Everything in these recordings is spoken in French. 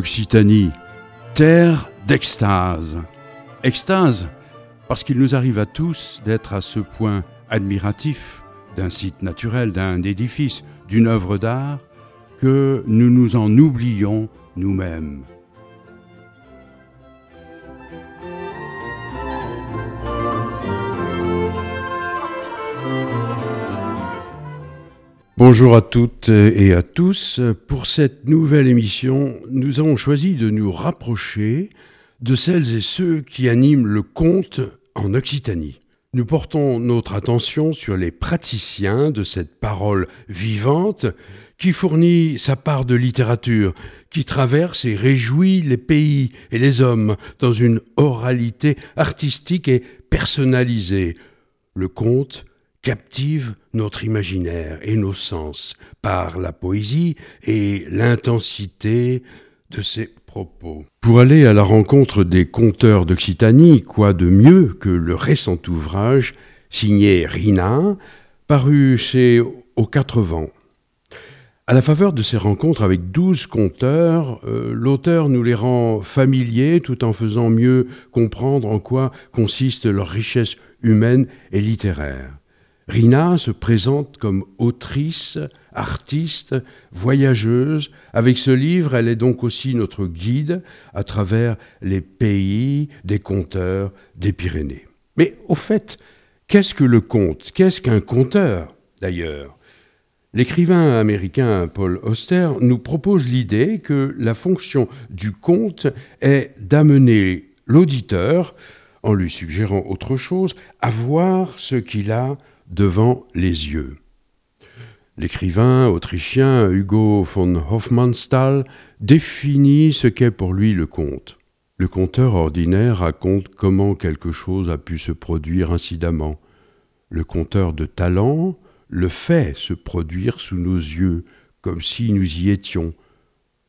Occitanie, terre d'extase. Extase, parce qu'il nous arrive à tous d'être à ce point admiratifs d'un site naturel, d'un édifice, d'une œuvre d'art, que nous nous en oublions nous-mêmes. Bonjour à toutes et à tous. Pour cette nouvelle émission, nous avons choisi de nous rapprocher de celles et ceux qui animent le conte en Occitanie. Nous portons notre attention sur les praticiens de cette parole vivante qui fournit sa part de littérature, qui traverse et réjouit les pays et les hommes dans une oralité artistique et personnalisée. Le conte captive notre imaginaire et nos sens par la poésie et l'intensité de ses propos. Pour aller à la rencontre des conteurs d'Occitanie, quoi de mieux que le récent ouvrage signé Rina, paru chez Aux Quatre Vents. À la faveur de ces rencontres avec douze conteurs, euh, l'auteur nous les rend familiers tout en faisant mieux comprendre en quoi consiste leur richesse humaine et littéraire. Rina se présente comme autrice, artiste, voyageuse. Avec ce livre, elle est donc aussi notre guide à travers les pays des conteurs des Pyrénées. Mais au fait, qu'est-ce que le conte? Qu'est-ce qu'un conteur, d'ailleurs? L'écrivain américain Paul Auster nous propose l'idée que la fonction du conte est d'amener l'auditeur, en lui suggérant autre chose, à voir ce qu'il a devant les yeux. L'écrivain autrichien Hugo von Hofmannsthal définit ce qu'est pour lui le conte. Le conteur ordinaire raconte comment quelque chose a pu se produire incidemment. Le conteur de talent le fait se produire sous nos yeux, comme si nous y étions.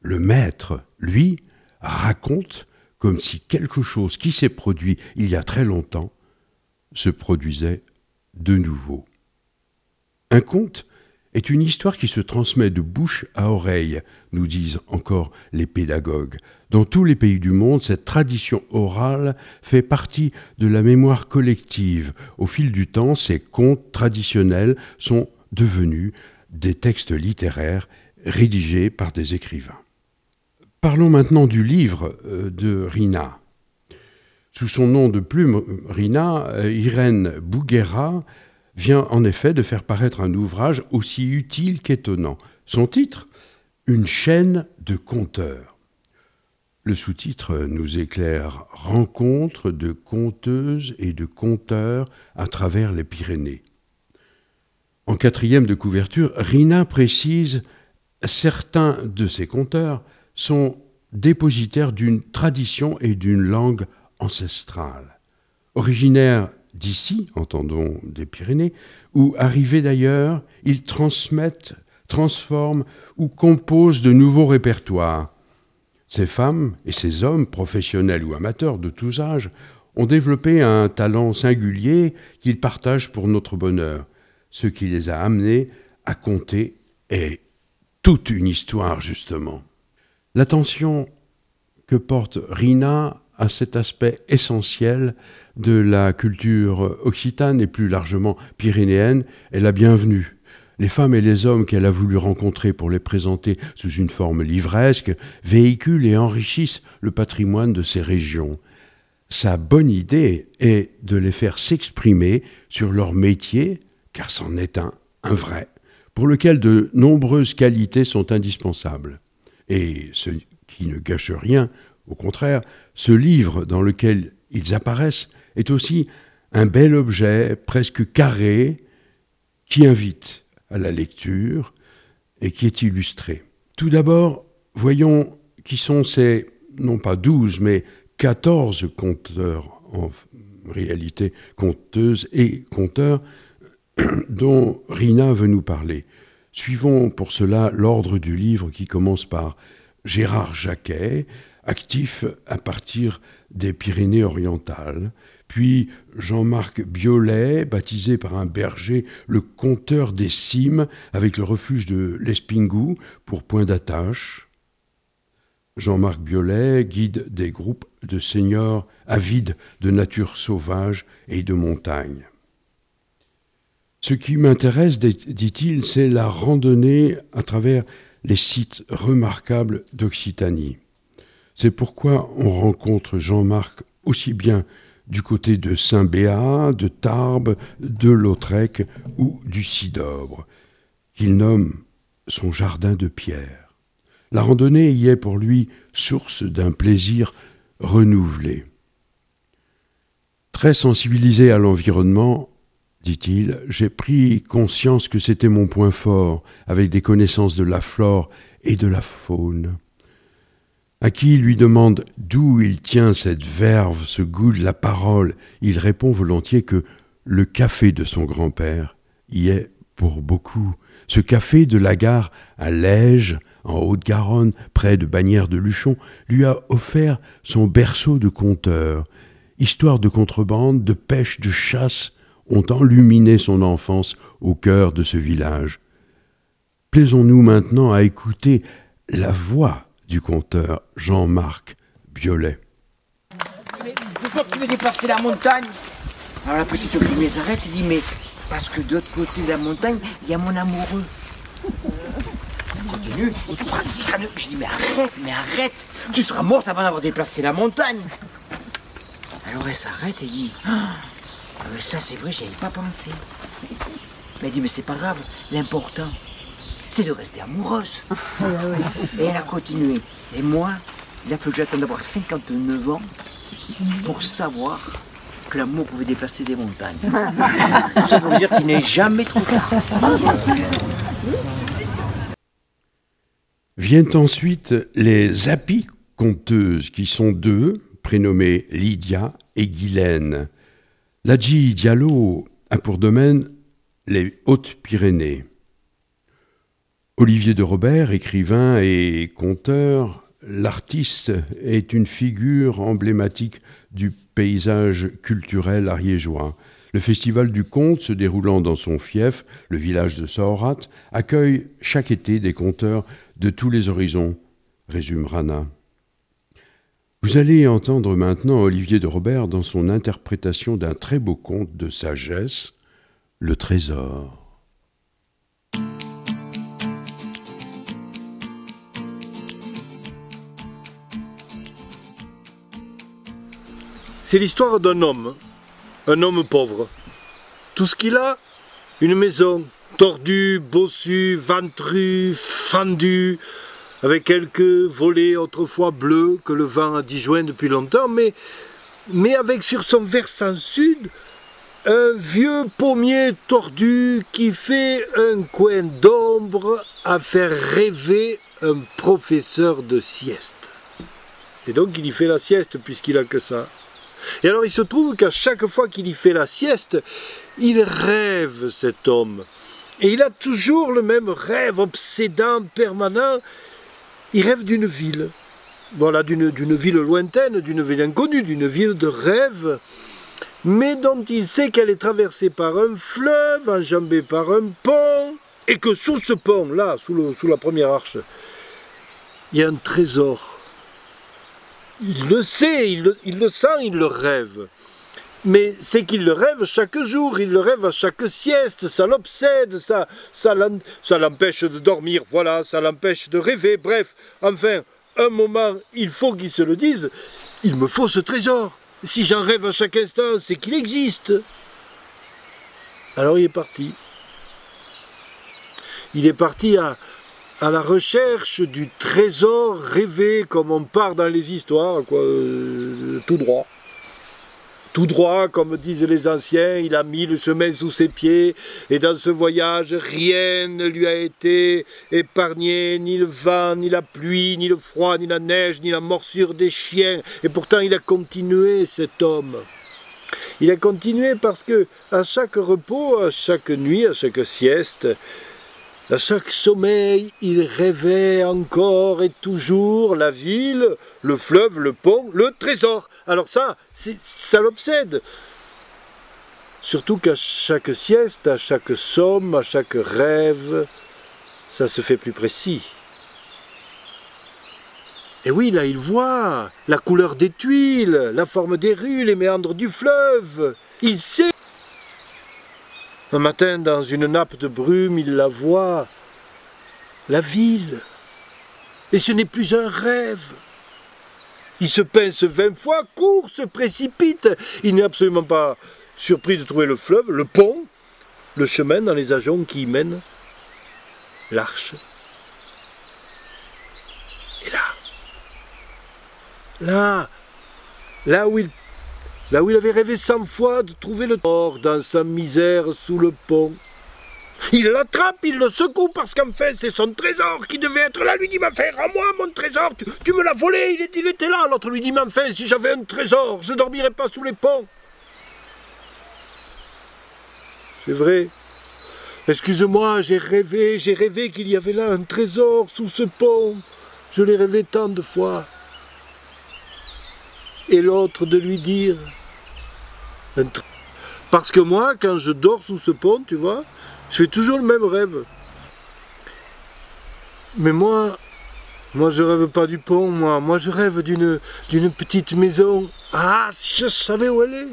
Le maître, lui, raconte comme si quelque chose qui s'est produit il y a très longtemps se produisait de nouveau. Un conte est une histoire qui se transmet de bouche à oreille, nous disent encore les pédagogues. Dans tous les pays du monde, cette tradition orale fait partie de la mémoire collective. Au fil du temps, ces contes traditionnels sont devenus des textes littéraires rédigés par des écrivains. Parlons maintenant du livre euh, de Rina. Sous son nom de plume, Rina, euh, Irène Bouguera vient en effet de faire paraître un ouvrage aussi utile qu'étonnant. Son titre Une chaîne de conteurs. Le sous-titre nous éclaire Rencontre de conteuses et de conteurs à travers les Pyrénées. En quatrième de couverture, Rina précise certains de ces conteurs sont dépositaires d'une tradition et d'une langue ancestrale. Originaire d'ici, entendons des Pyrénées, ou arrivés d'ailleurs, ils transmettent, transforment ou composent de nouveaux répertoires. Ces femmes et ces hommes, professionnels ou amateurs de tous âges, ont développé un talent singulier qu'ils partagent pour notre bonheur. Ce qui les a amenés à compter est toute une histoire, justement. L'attention que porte Rina à cet aspect essentiel de la culture occitane et plus largement pyrénéenne est la bienvenue. Les femmes et les hommes qu'elle a voulu rencontrer pour les présenter sous une forme livresque véhiculent et enrichissent le patrimoine de ces régions. Sa bonne idée est de les faire s'exprimer sur leur métier, car c'en est un, un vrai, pour lequel de nombreuses qualités sont indispensables. Et ce qui ne gâche rien au contraire, ce livre dans lequel ils apparaissent est aussi un bel objet presque carré qui invite à la lecture et qui est illustré. Tout d'abord, voyons qui sont ces, non pas douze, mais quatorze conteurs, en réalité conteuses et conteurs, dont Rina veut nous parler. Suivons pour cela l'ordre du livre qui commence par Gérard Jacquet, actif à partir des Pyrénées-Orientales, puis Jean-Marc Biolay, baptisé par un berger le conteur des cimes, avec le refuge de l'Espingou pour point d'attache. Jean-Marc Biolay, guide des groupes de seniors avides de nature sauvage et de montagne. Ce qui m'intéresse, dit-il, c'est la randonnée à travers les sites remarquables d'Occitanie. C'est pourquoi on rencontre Jean-Marc aussi bien du côté de Saint-Béat, de Tarbes, de Lautrec ou du Sidobre, qu'il nomme son jardin de pierre. La randonnée y est pour lui source d'un plaisir renouvelé. Très sensibilisé à l'environnement, dit-il, j'ai pris conscience que c'était mon point fort, avec des connaissances de la flore et de la faune. À qui il lui demande d'où il tient cette verve, ce goût de la parole, il répond volontiers que le café de son grand-père y est pour beaucoup. Ce café de la gare à Lège, en Haute-Garonne, près de Bagnères de Luchon, lui a offert son berceau de conteur. Histoire de contrebande, de pêche, de chasse ont enluminé son enfance au cœur de ce village. Plaisons-nous maintenant à écouter la voix du conteur Jean-Marc Biolay. Pourquoi tu veux déplacer la montagne Alors la petite fumée s'arrête et dit Mais parce que de l'autre côté de la montagne, il y a mon amoureux. continue, Je dis Mais arrête, mais arrête Tu seras morte avant d'avoir déplacé la montagne. Alors elle s'arrête et dit ah, Ça c'est vrai, j'y avais pas pensé. Mais elle dit Mais c'est pas grave, l'important, c'est de rester amoureuse. Et elle a continué. Et moi, il a fallu que j'attende d'avoir 59 ans pour savoir que l'amour pouvait déplacer des montagnes. Tout ça pour dire qu'il n'est jamais trop tard. Viennent ensuite les apiconteuses, qui sont deux, prénommées Lydia et Guylaine. Ladji Diallo a pour domaine les Hautes-Pyrénées. Olivier de Robert, écrivain et conteur, l'artiste est une figure emblématique du paysage culturel ariégeois. Le festival du conte, se déroulant dans son fief, le village de Saorat, accueille chaque été des conteurs de tous les horizons, résume Rana. Vous allez entendre maintenant Olivier de Robert dans son interprétation d'un très beau conte de sagesse, Le Trésor. C'est l'histoire d'un homme, un homme pauvre. Tout ce qu'il a, une maison tordue, bossue, ventrue, fendue, avec quelques volets autrefois bleus que le vent a disjoints depuis longtemps, mais, mais avec sur son versant sud un vieux pommier tordu qui fait un coin d'ombre à faire rêver un professeur de sieste. Et donc il y fait la sieste puisqu'il a que ça. Et alors il se trouve qu'à chaque fois qu'il y fait la sieste, il rêve cet homme. Et il a toujours le même rêve obsédant, permanent. Il rêve d'une ville. Voilà, d'une ville lointaine, d'une ville inconnue, d'une ville de rêve, mais dont il sait qu'elle est traversée par un fleuve, enjambée par un pont, et que sous ce pont, là, sous, sous la première arche, il y a un trésor il le sait, il le, sent, il le rêve. Mais c'est qu'il le rêve chaque jour, il le rêve à chaque sieste, ça l'obsède, ça, ça, l'empêche de dormir, voilà, ça l'empêche de rêver, bref, enfin, un moment, il faut qu'il se le dise, il me faut ce trésor. Si j'en rêve à chaque instant, c'est qu'il existe. Alors il est parti. Il est parti à, à la recherche du trésor rêvé, comme on part dans les histoires, euh, tout droit. Tout droit, comme disent les anciens, il a mis le chemin sous ses pieds, et dans ce voyage, rien ne lui a été épargné, ni le vent, ni la pluie, ni le froid, ni la neige, ni la morsure des chiens, et pourtant il a continué, cet homme. Il a continué parce que, à chaque repos, à chaque nuit, à chaque sieste, à chaque sommeil, il rêvait encore et toujours la ville, le fleuve, le pont, le trésor. Alors ça, ça l'obsède. Surtout qu'à chaque sieste, à chaque somme, à chaque rêve, ça se fait plus précis. Et oui, là, il voit la couleur des tuiles, la forme des rues, les méandres du fleuve. Il sait. Un matin, dans une nappe de brume, il la voit. La ville. Et ce n'est plus un rêve. Il se pince vingt fois, court, se précipite. Il n'est absolument pas surpris de trouver le fleuve, le pont, le chemin dans les ajoncs qui y mènent, l'arche. Et là, là, là où il, là où il avait rêvé cent fois de trouver le tort dans sa misère sous le pont, il l'attrape, il le secoue parce qu'enfin c'est son trésor qui devait être là. Lui dit, mais frère, à moi mon trésor, tu, me l'as volé, il, il, était là. L'autre lui dit, mais enfin, si j'avais un trésor, je ne dormirais pas sous les ponts. C'est vrai. Excuse-moi, j'ai rêvé, j'ai rêvé qu'il y avait là un trésor sous ce pont. Je l'ai rêvé tant de fois. Et l'autre de lui dire, parce que moi, quand je dors sous ce pont, tu vois, je fais toujours le même rêve. Mais moi, moi je rêve pas du pont, moi. Moi je rêve d'une, petite maison. Ah, si je savais où elle est.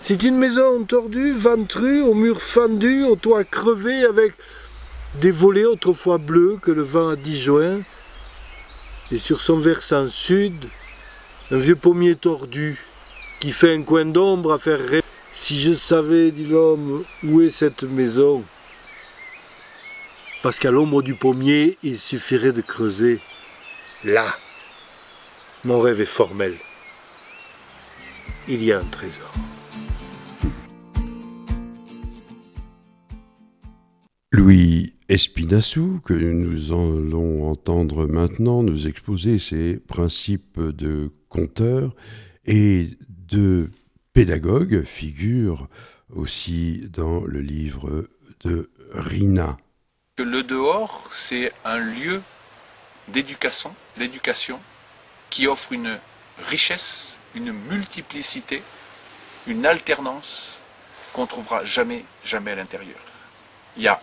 C'est une maison tordue, ventrue, aux murs fendus, au toit crevé, avec des volets autrefois bleus que le vent a disjoints. Et sur son versant sud, un vieux pommier tordu qui fait un coin d'ombre à faire rêver. Si je savais, dit l'homme, où est cette maison? Parce qu'à l'ombre du pommier, il suffirait de creuser. Là, mon rêve est formel. Il y a un trésor. Louis Espinassou, que nous allons entendre maintenant nous exposer ses principes de conteur et de pédagogue figure aussi dans le livre de Rina. Le dehors, c'est un lieu d'éducation, l'éducation qui offre une richesse, une multiplicité, une alternance qu'on trouvera jamais, jamais à l'intérieur. Il y a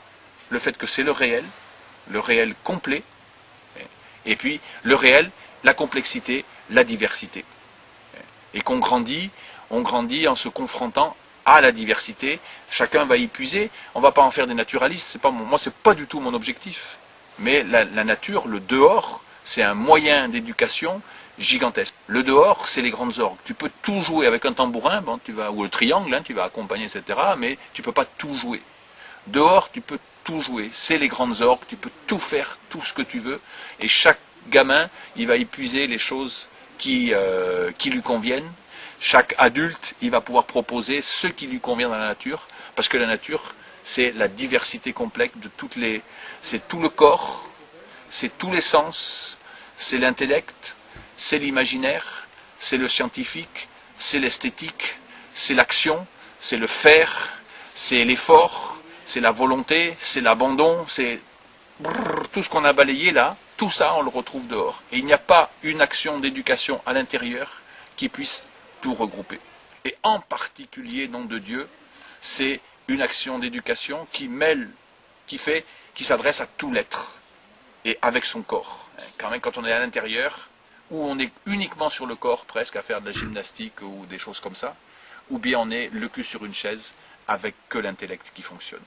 le fait que c'est le réel, le réel complet, et puis le réel, la complexité, la diversité. Et qu'on grandit on grandit en se confrontant à la diversité. Chacun va y puiser. On ne va pas en faire des naturalistes. C'est pas mon, moi, c'est pas du tout mon objectif. Mais la, nature, le dehors, c'est un moyen d'éducation gigantesque. Le dehors, c'est les grandes orgues. Tu peux tout jouer avec un tambourin, tu vas, ou le triangle, hein, tu vas accompagner, etc. Mais tu peux pas tout jouer. Dehors, tu peux tout jouer. C'est les grandes orgues. Tu peux tout faire, tout ce que tu veux. Et chaque gamin, il va épuiser les choses qui, euh, qui lui conviennent chaque adulte, il va pouvoir proposer ce qui lui convient dans la nature, parce que la nature, c'est la diversité complète de toutes les. C'est tout le corps, c'est tous les sens, c'est l'intellect, c'est l'imaginaire, c'est le scientifique, c'est l'esthétique, c'est l'action, c'est le faire, c'est l'effort, c'est la volonté, c'est l'abandon, c'est tout ce qu'on a balayé là, tout ça on le retrouve dehors. Et il n'y a pas une action d'éducation à l'intérieur qui puisse regrouper. Et en particulier, nom de Dieu, c'est une action d'éducation qui mêle, qui fait, qui s'adresse à tout l'être et avec son corps. Quand même, quand on est à l'intérieur, où on est uniquement sur le corps presque à faire de la gymnastique ou des choses comme ça, ou bien on est le cul sur une chaise avec que l'intellect qui fonctionne.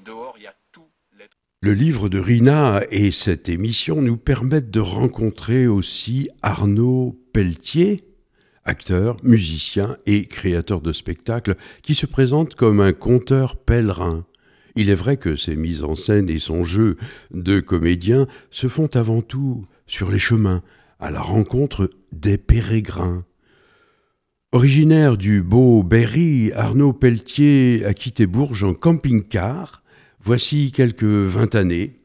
Dehors, il y a tout. Le livre de Rina et cette émission nous permettent de rencontrer aussi Arnaud Pelletier, acteur, musicien et créateur de spectacles qui se présente comme un conteur pèlerin. Il est vrai que ses mises en scène et son jeu de comédien se font avant tout sur les chemins, à la rencontre des pérégrins. Originaire du beau Berry, Arnaud Pelletier a quitté Bourges en camping-car, voici quelques vingt années,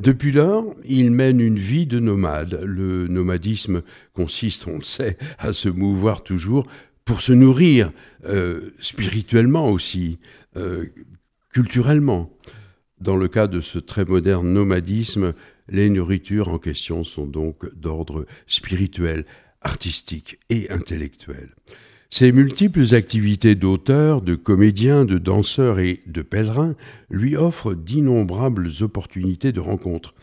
depuis lors, il mène une vie de nomade. Le nomadisme consiste, on le sait, à se mouvoir toujours pour se nourrir euh, spirituellement aussi, euh, culturellement. Dans le cas de ce très moderne nomadisme, les nourritures en question sont donc d'ordre spirituel, artistique et intellectuel. Ses multiples activités d'auteur, de comédien, de danseur et de pèlerin lui offrent d'innombrables opportunités de rencontres.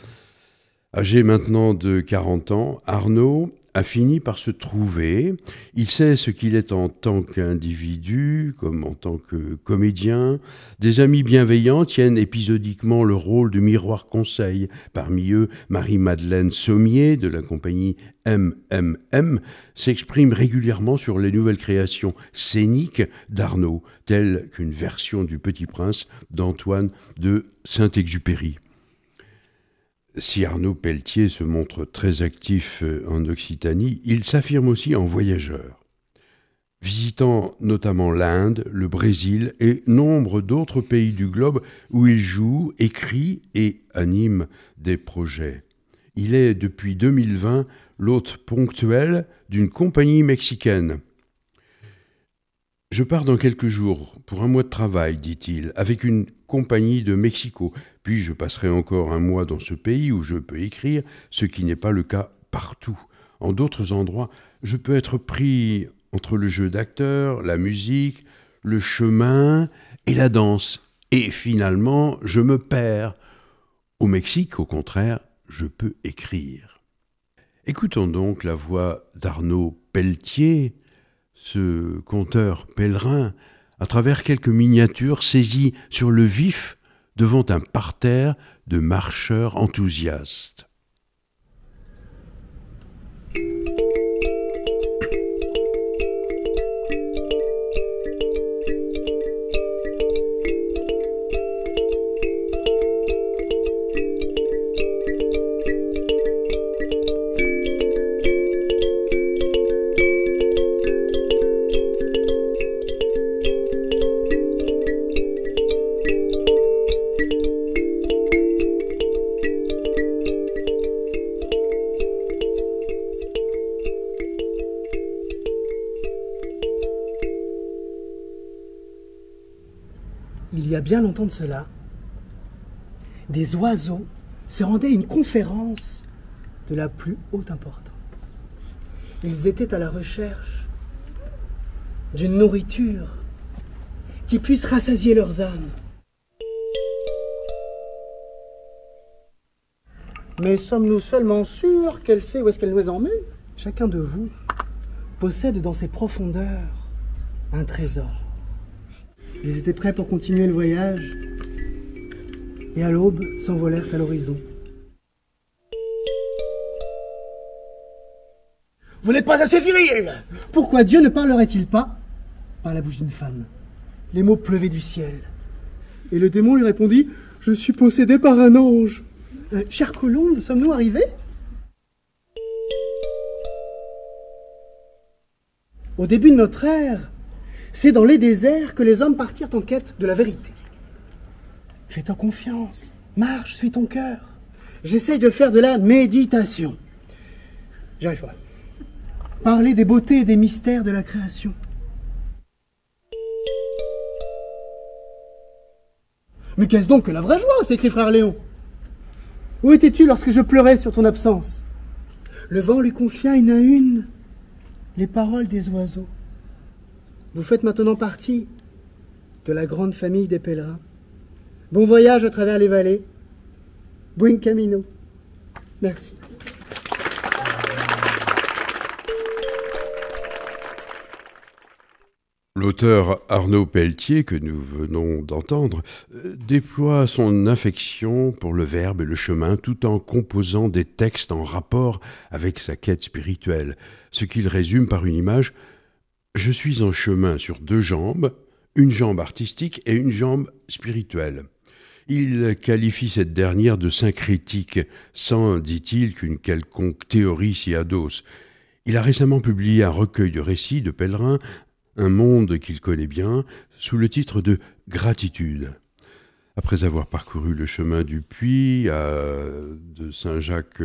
Âgé maintenant de 40 ans, Arnaud a fini par se trouver. Il sait ce qu'il est en tant qu'individu, comme en tant que comédien. Des amis bienveillants tiennent épisodiquement le rôle de miroir conseil. Parmi eux, Marie-Madeleine Sommier de la compagnie MMM s'exprime régulièrement sur les nouvelles créations scéniques d'Arnaud, telles qu'une version du Petit Prince d'Antoine de Saint-Exupéry. Si Arnaud Pelletier se montre très actif euh, en Occitanie, il s'affirme aussi en voyageur. Visitant notamment l'Inde, le Brésil et nombre d'autres pays du globe où il joue, écrit et anime des projets. Il est depuis 2020 l'hôte ponctuel d'une compagnie mexicaine. Je pars dans quelques jours pour un mois de travail, dit-il, avec une compagnie de Mexico, puis je passerai encore un mois dans ce pays où je peux écrire, ce qui n'est pas le cas partout. En d'autres endroits, je peux être pris entre le jeu d'acteur, la musique, le chemin et la danse, et finalement je me perds. Au Mexique, au contraire, je peux écrire. Écoutons donc la voix d'Arnaud Pelletier, ce conteur pèlerin, à travers quelques miniatures saisies sur le vif devant un parterre de marcheurs enthousiastes. Bien longtemps de cela, des oiseaux se rendaient à une conférence de la plus haute importance. Ils étaient à la recherche d'une nourriture qui puisse rassasier leurs âmes. Mais sommes-nous seulement sûrs qu'elle sait où est-ce qu'elle nous emmène? Chacun de vous possède dans ses profondeurs un trésor. Ils étaient prêts pour continuer le voyage et à l'aube s'envolèrent à l'horizon. Vous n'êtes pas assez viril Pourquoi Dieu ne parlerait-il pas? Par la bouche d'une femme Les mots pleuvaient du ciel. Et le démon lui répondit Je suis possédé par un ange. Euh, cher Colombe, sommes-nous arrivés? Au début de notre ère, c'est dans les déserts que les hommes partirent en quête de la vérité. Fais-toi confiance, marche, suis ton cœur. J'essaye de faire de la méditation. J'arrive pas. Parler des beautés et des mystères de la création. Mais qu'est-ce donc que la vraie joie s'écrit frère Léon? Où étais-tu lorsque je pleurais sur ton absence? Le vent lui confia une à une les paroles des oiseaux. Vous faites maintenant partie de la grande famille des pèlerins. Bon voyage à travers les vallées. Buen camino. Merci. L'auteur Arnaud Pelletier, que nous venons d'entendre, euh, déploie son affection pour le verbe et le chemin tout en composant des textes en rapport avec sa quête spirituelle, ce qu'il résume par une image je suis en chemin sur deux jambes, une jambe artistique et une jambe spirituelle. Il qualifie cette dernière de syncrétique, sans, dit-il, qu'une quelconque théorie s'y adosse. Il a récemment publié un recueil de récits de pèlerins, un monde qu'il connaît bien, sous le titre de Gratitude. Après avoir parcouru le chemin du Puy de Saint-Jacques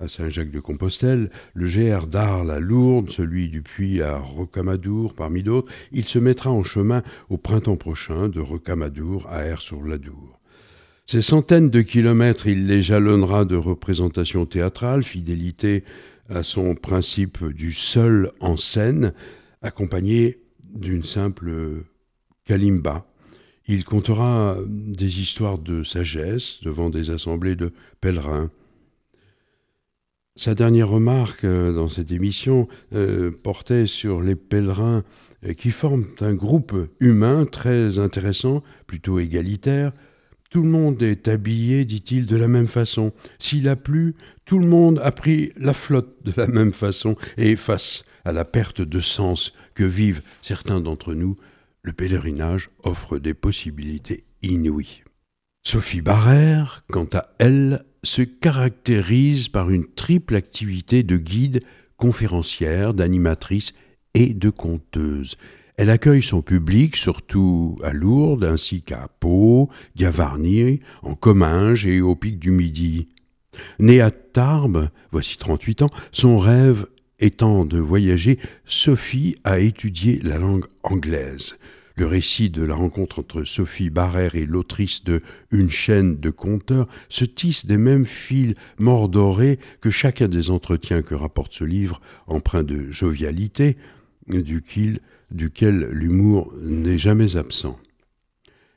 à Saint-Jacques de Compostelle, le GR d'Arles à Lourdes, celui du Puy à Rocamadour, parmi d'autres, il se mettra en chemin au printemps prochain de Rocamadour à Air-sur-l'Adour. Ces centaines de kilomètres, il les jalonnera de représentations théâtrales, fidélité à son principe du seul en scène, accompagné d'une simple kalimba il comptera des histoires de sagesse devant des assemblées de pèlerins. Sa dernière remarque euh, dans cette émission euh, portait sur les pèlerins euh, qui forment un groupe humain très intéressant, plutôt égalitaire. Tout le monde est habillé, dit-il, de la même façon. S'il a plu, tout le monde a pris la flotte de la même façon. Et face à la perte de sens que vivent certains d'entre nous, le pèlerinage offre des possibilités inouïes. Sophie Barrère, quant à elle, se caractérise par une triple activité de guide, conférencière, d'animatrice et de conteuse. Elle accueille son public surtout à Lourdes ainsi qu'à Pau, Gavarnie, en Comminges et au Pic du Midi. Née à Tarbes, voici 38 ans, son rêve étant de voyager, Sophie a étudié la langue anglaise. Le récit de la rencontre entre Sophie Barrère et l'autrice de Une chaîne de conteurs se tisse des mêmes fils mordorés que chacun des entretiens que rapporte ce livre, empreint de jovialité, duquel, l'humour n'est jamais absent.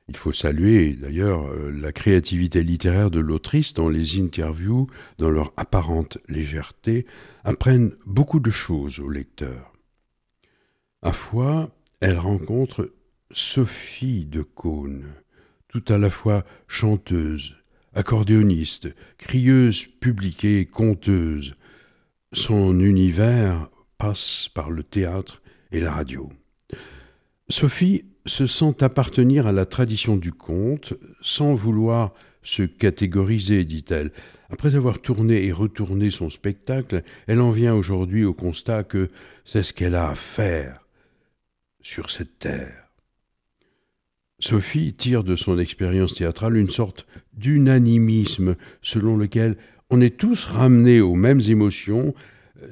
Il faut saluer d'ailleurs la créativité littéraire de l'autrice dont les interviews, dans leur apparente légèreté, apprennent beaucoup de choses au lecteur. À fois, elle rencontre Sophie de Cône, tout à la fois chanteuse, accordéoniste, crieuse publique et conteuse. Son univers passe par le théâtre et la radio. Sophie se sent appartenir à la tradition du conte sans vouloir se catégoriser, dit-elle. Après avoir tourné et retourné son spectacle, elle en vient aujourd'hui au constat que c'est ce qu'elle a à faire sur cette terre. Sophie tire de son expérience théâtrale une sorte d'unanimisme selon lequel on est tous ramenés aux mêmes émotions,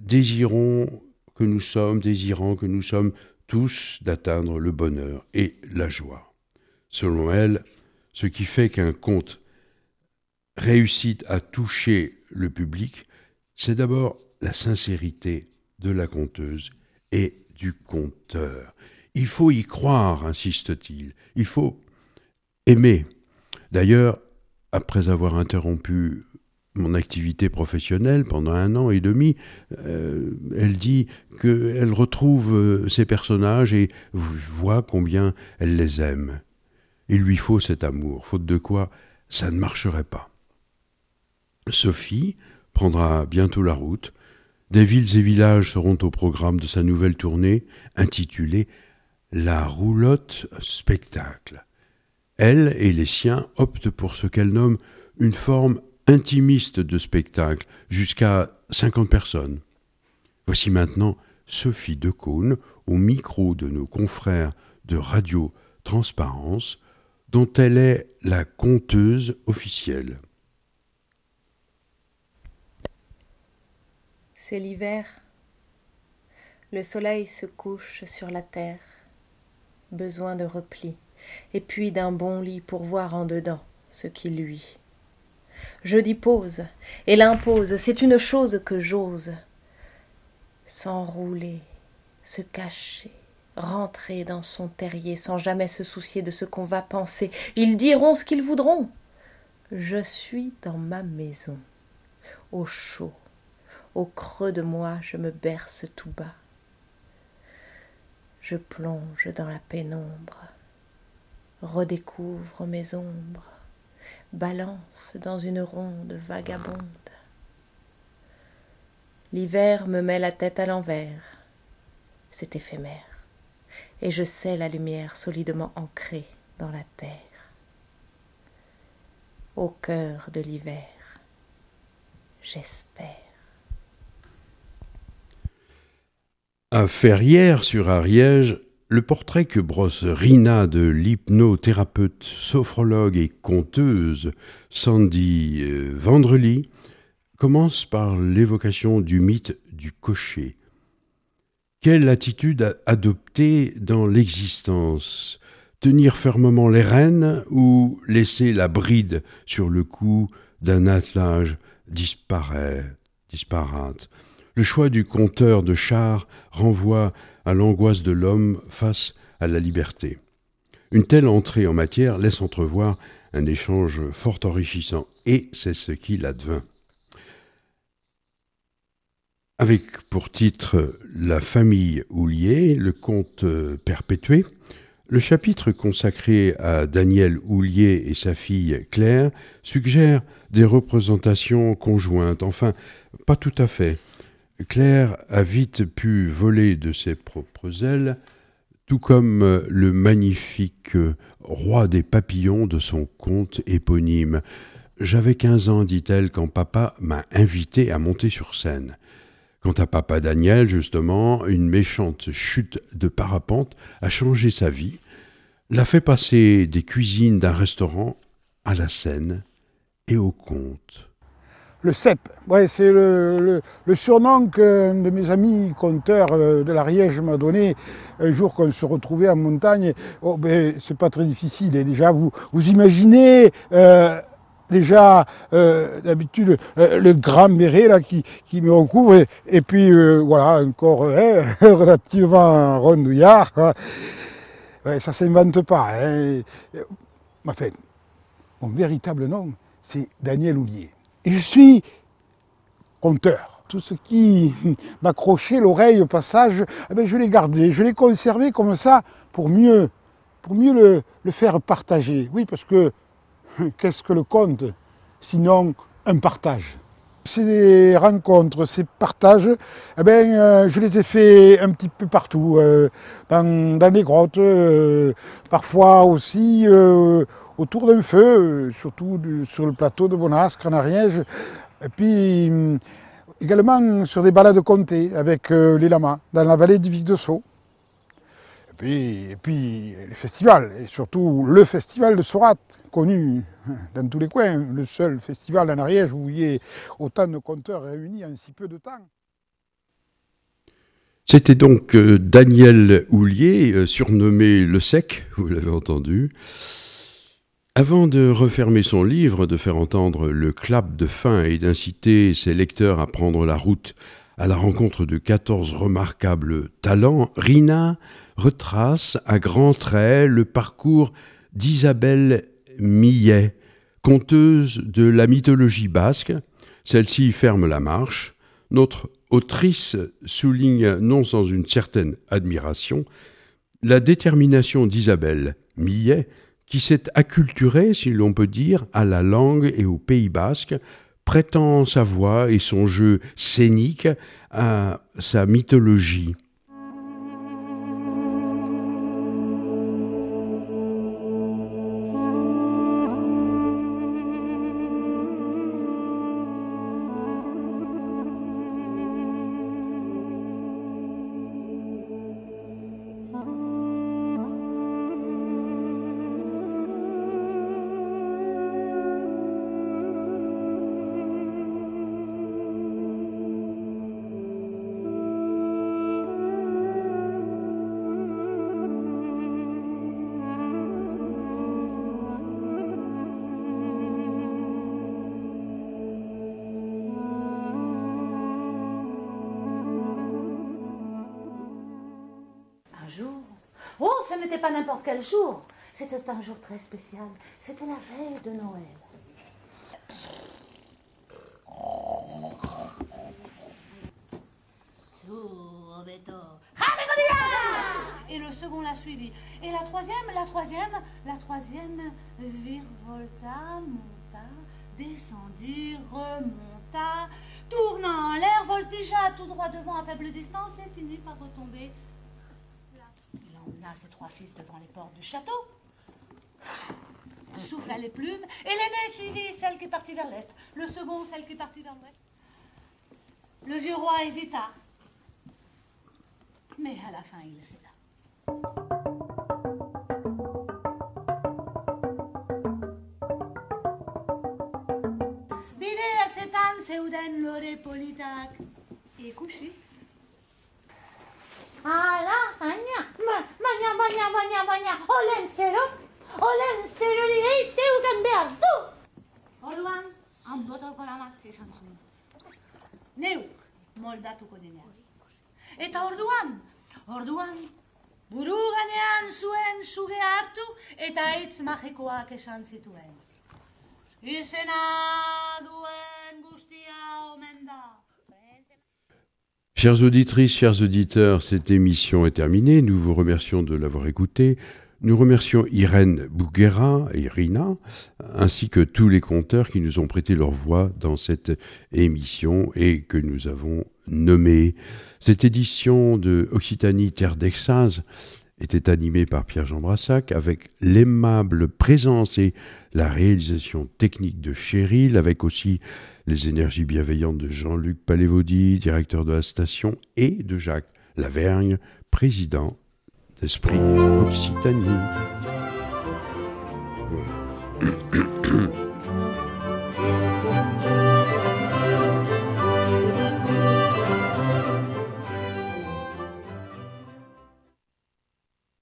désirons que nous sommes, désirant que nous sommes tous d'atteindre le bonheur et la joie. Selon elle, ce qui fait qu'un conte réussit à toucher le public, c'est d'abord la sincérité de la conteuse et du conteur. Il faut y croire, insiste-t-il. Il faut aimer. D'ailleurs, après avoir interrompu mon activité professionnelle pendant un an et demi, euh, elle dit qu'elle retrouve euh, ses personnages et voit combien elle les aime. Il lui faut cet amour, faute de quoi ça ne marcherait pas. Sophie prendra bientôt la route. Des villes et villages seront au programme de sa nouvelle tournée intitulée la roulotte spectacle. Elle et les siens optent pour ce qu'elle nomme une forme intimiste de spectacle, jusqu'à 50 personnes. Voici maintenant Sophie Decaune au micro de nos confrères de Radio Transparence, dont elle est la conteuse officielle. C'est l'hiver. Le soleil se couche sur la terre besoin de repli, et puis d'un bon lit pour voir en dedans ce qui lui. Je dis pause, et l'impose, c'est une chose que j'ose. S'enrouler, se cacher, rentrer dans son terrier sans jamais se soucier de ce qu'on va penser. Ils diront ce qu'ils voudront. Je suis dans ma maison, au chaud, au creux de moi je me berce tout bas je plonge dans la pénombre, redécouvre mes ombres, balance dans une ronde vagabonde. L'hiver me met la tête à l'envers, c'est éphémère, et je sais la lumière solidement ancrée dans la terre. Au cœur de l'hiver, j'espère. À Ferrières sur Ariège, le portrait que brosse Rina de l'hypnothérapeute, sophrologue et conteuse Sandy euh, Vendrely commence par l'évocation du mythe du cocher. Quelle attitude adopter dans l'existence? Tenir fermement les rênes ou laisser la bride sur le cou d'un attelage disparate? Le choix du compteur de char renvoie à l'angoisse de l'homme face à la liberté. Une telle entrée en matière laisse entrevoir un échange fort enrichissant, et c'est ce qu'il advint. avec pour titre La famille Houlier, le conte perpétué. Le chapitre consacré à Daniel Houlier et sa fille Claire suggère des représentations conjointes, enfin pas tout à fait. Claire a vite pu voler de ses propres ailes, tout comme le magnifique roi des papillons de son conte éponyme. J'avais quinze ans, dit-elle, quand papa m'a invité à monter sur scène. Quant à papa Daniel, justement, une méchante chute de parapente a changé sa vie, l'a fait passer des cuisines d'un restaurant à la scène et au conte le CEP. Ouais, c'est le, surnom qu'un de mes amis conteurs euh, de l'Ariège m'a donné un jour qu'on se retrouvait en montagne. Oh, ben, c'est pas très difficile. Et déjà, vous, imaginez euh, déjà euh, d'habitude le grand béret là qui, qui me recouvre et, puis voilà un hein, relativement rondouillard. Hein. Ouais, ça s'invente pas. Hein. Enfin, mon véritable nom, c'est Daniel Houlier. Et je suis conteur. Tout ce qui m'accrochait l'oreille au passage, eh ben, je l'ai gardé, je l'ai conservé comme ça pour mieux, pour mieux le, faire partager. Oui, parce que qu'est-ce que le conte sinon un partage? Ces rencontres, ces partages, eh ben, euh, je les ai faits un petit peu partout, euh, dans, des grottes, euh, parfois aussi autour d'un feu, surtout sur le plateau de Bonasque, en Ariège, et puis hum, également sur des balades comtées avec les lamas, dans la vallée du Vic de Sceaux. Et puis, les festivals, et surtout le festival de Sorat, connu dans tous les coins, le seul festival en Ariège où il y ait autant de conteurs réunis en si peu de temps. C'était donc euh, Daniel Houlier, euh, surnommé Le Sec, vous l'avez entendu. Avant de refermer son livre, de faire entendre le clap de fin et d'inciter ses lecteurs à prendre la route à la rencontre de 14 remarquables talents, Rina retrace à grands traits le parcours d'Isabelle Millet, conteuse de la mythologie basque. Celle-ci ferme la marche. Notre autrice souligne, non sans une certaine admiration, la détermination d'Isabelle Millet, qui s'est acculturée, si l'on peut dire, à la langue et au Pays basque, prêtant sa voix et son jeu scénique à sa mythologie. Jour. C'était un jour très spécial. C'était la veille de Noël. Et le second l'a suivi. Et la troisième, la troisième, la troisième virevolta, monta, descendit, remonta, tournant en l'air, voltigea tout droit devant à faible distance et finit par retomber ses trois fils devant les portes du château. Souffla les plumes, et l'aîné suivit celle qui partit vers l'est, le second celle qui partit vers l'ouest. Le vieux roi hésita, mais à la fin il céda. Bide erzetan zeuden lore politak ikusi. Ala, baina, baina, baina, baina, baina, olen zero, olen zero li teuten behar du. Orduan, handotako lamak esan zuen. Neu, moldatuko denean. Eta orduan, orduan, buru ganean zuen suge hartu eta hitz magikoak esan zituen. Izena duen guztia omen da. Chères auditrices, chers auditeurs, cette émission est terminée. Nous vous remercions de l'avoir écoutée. Nous remercions Irène Bouguera et Irina, ainsi que tous les conteurs qui nous ont prêté leur voix dans cette émission et que nous avons nommée. Cette édition de Occitanie Terre d'Extase était animée par Pierre-Jean Brassac avec l'aimable présence et la réalisation technique de Cheryl, avec aussi les énergies bienveillantes de Jean-Luc Palévaudy, directeur de la station, et de Jacques Lavergne, président d'Esprit Occitanie.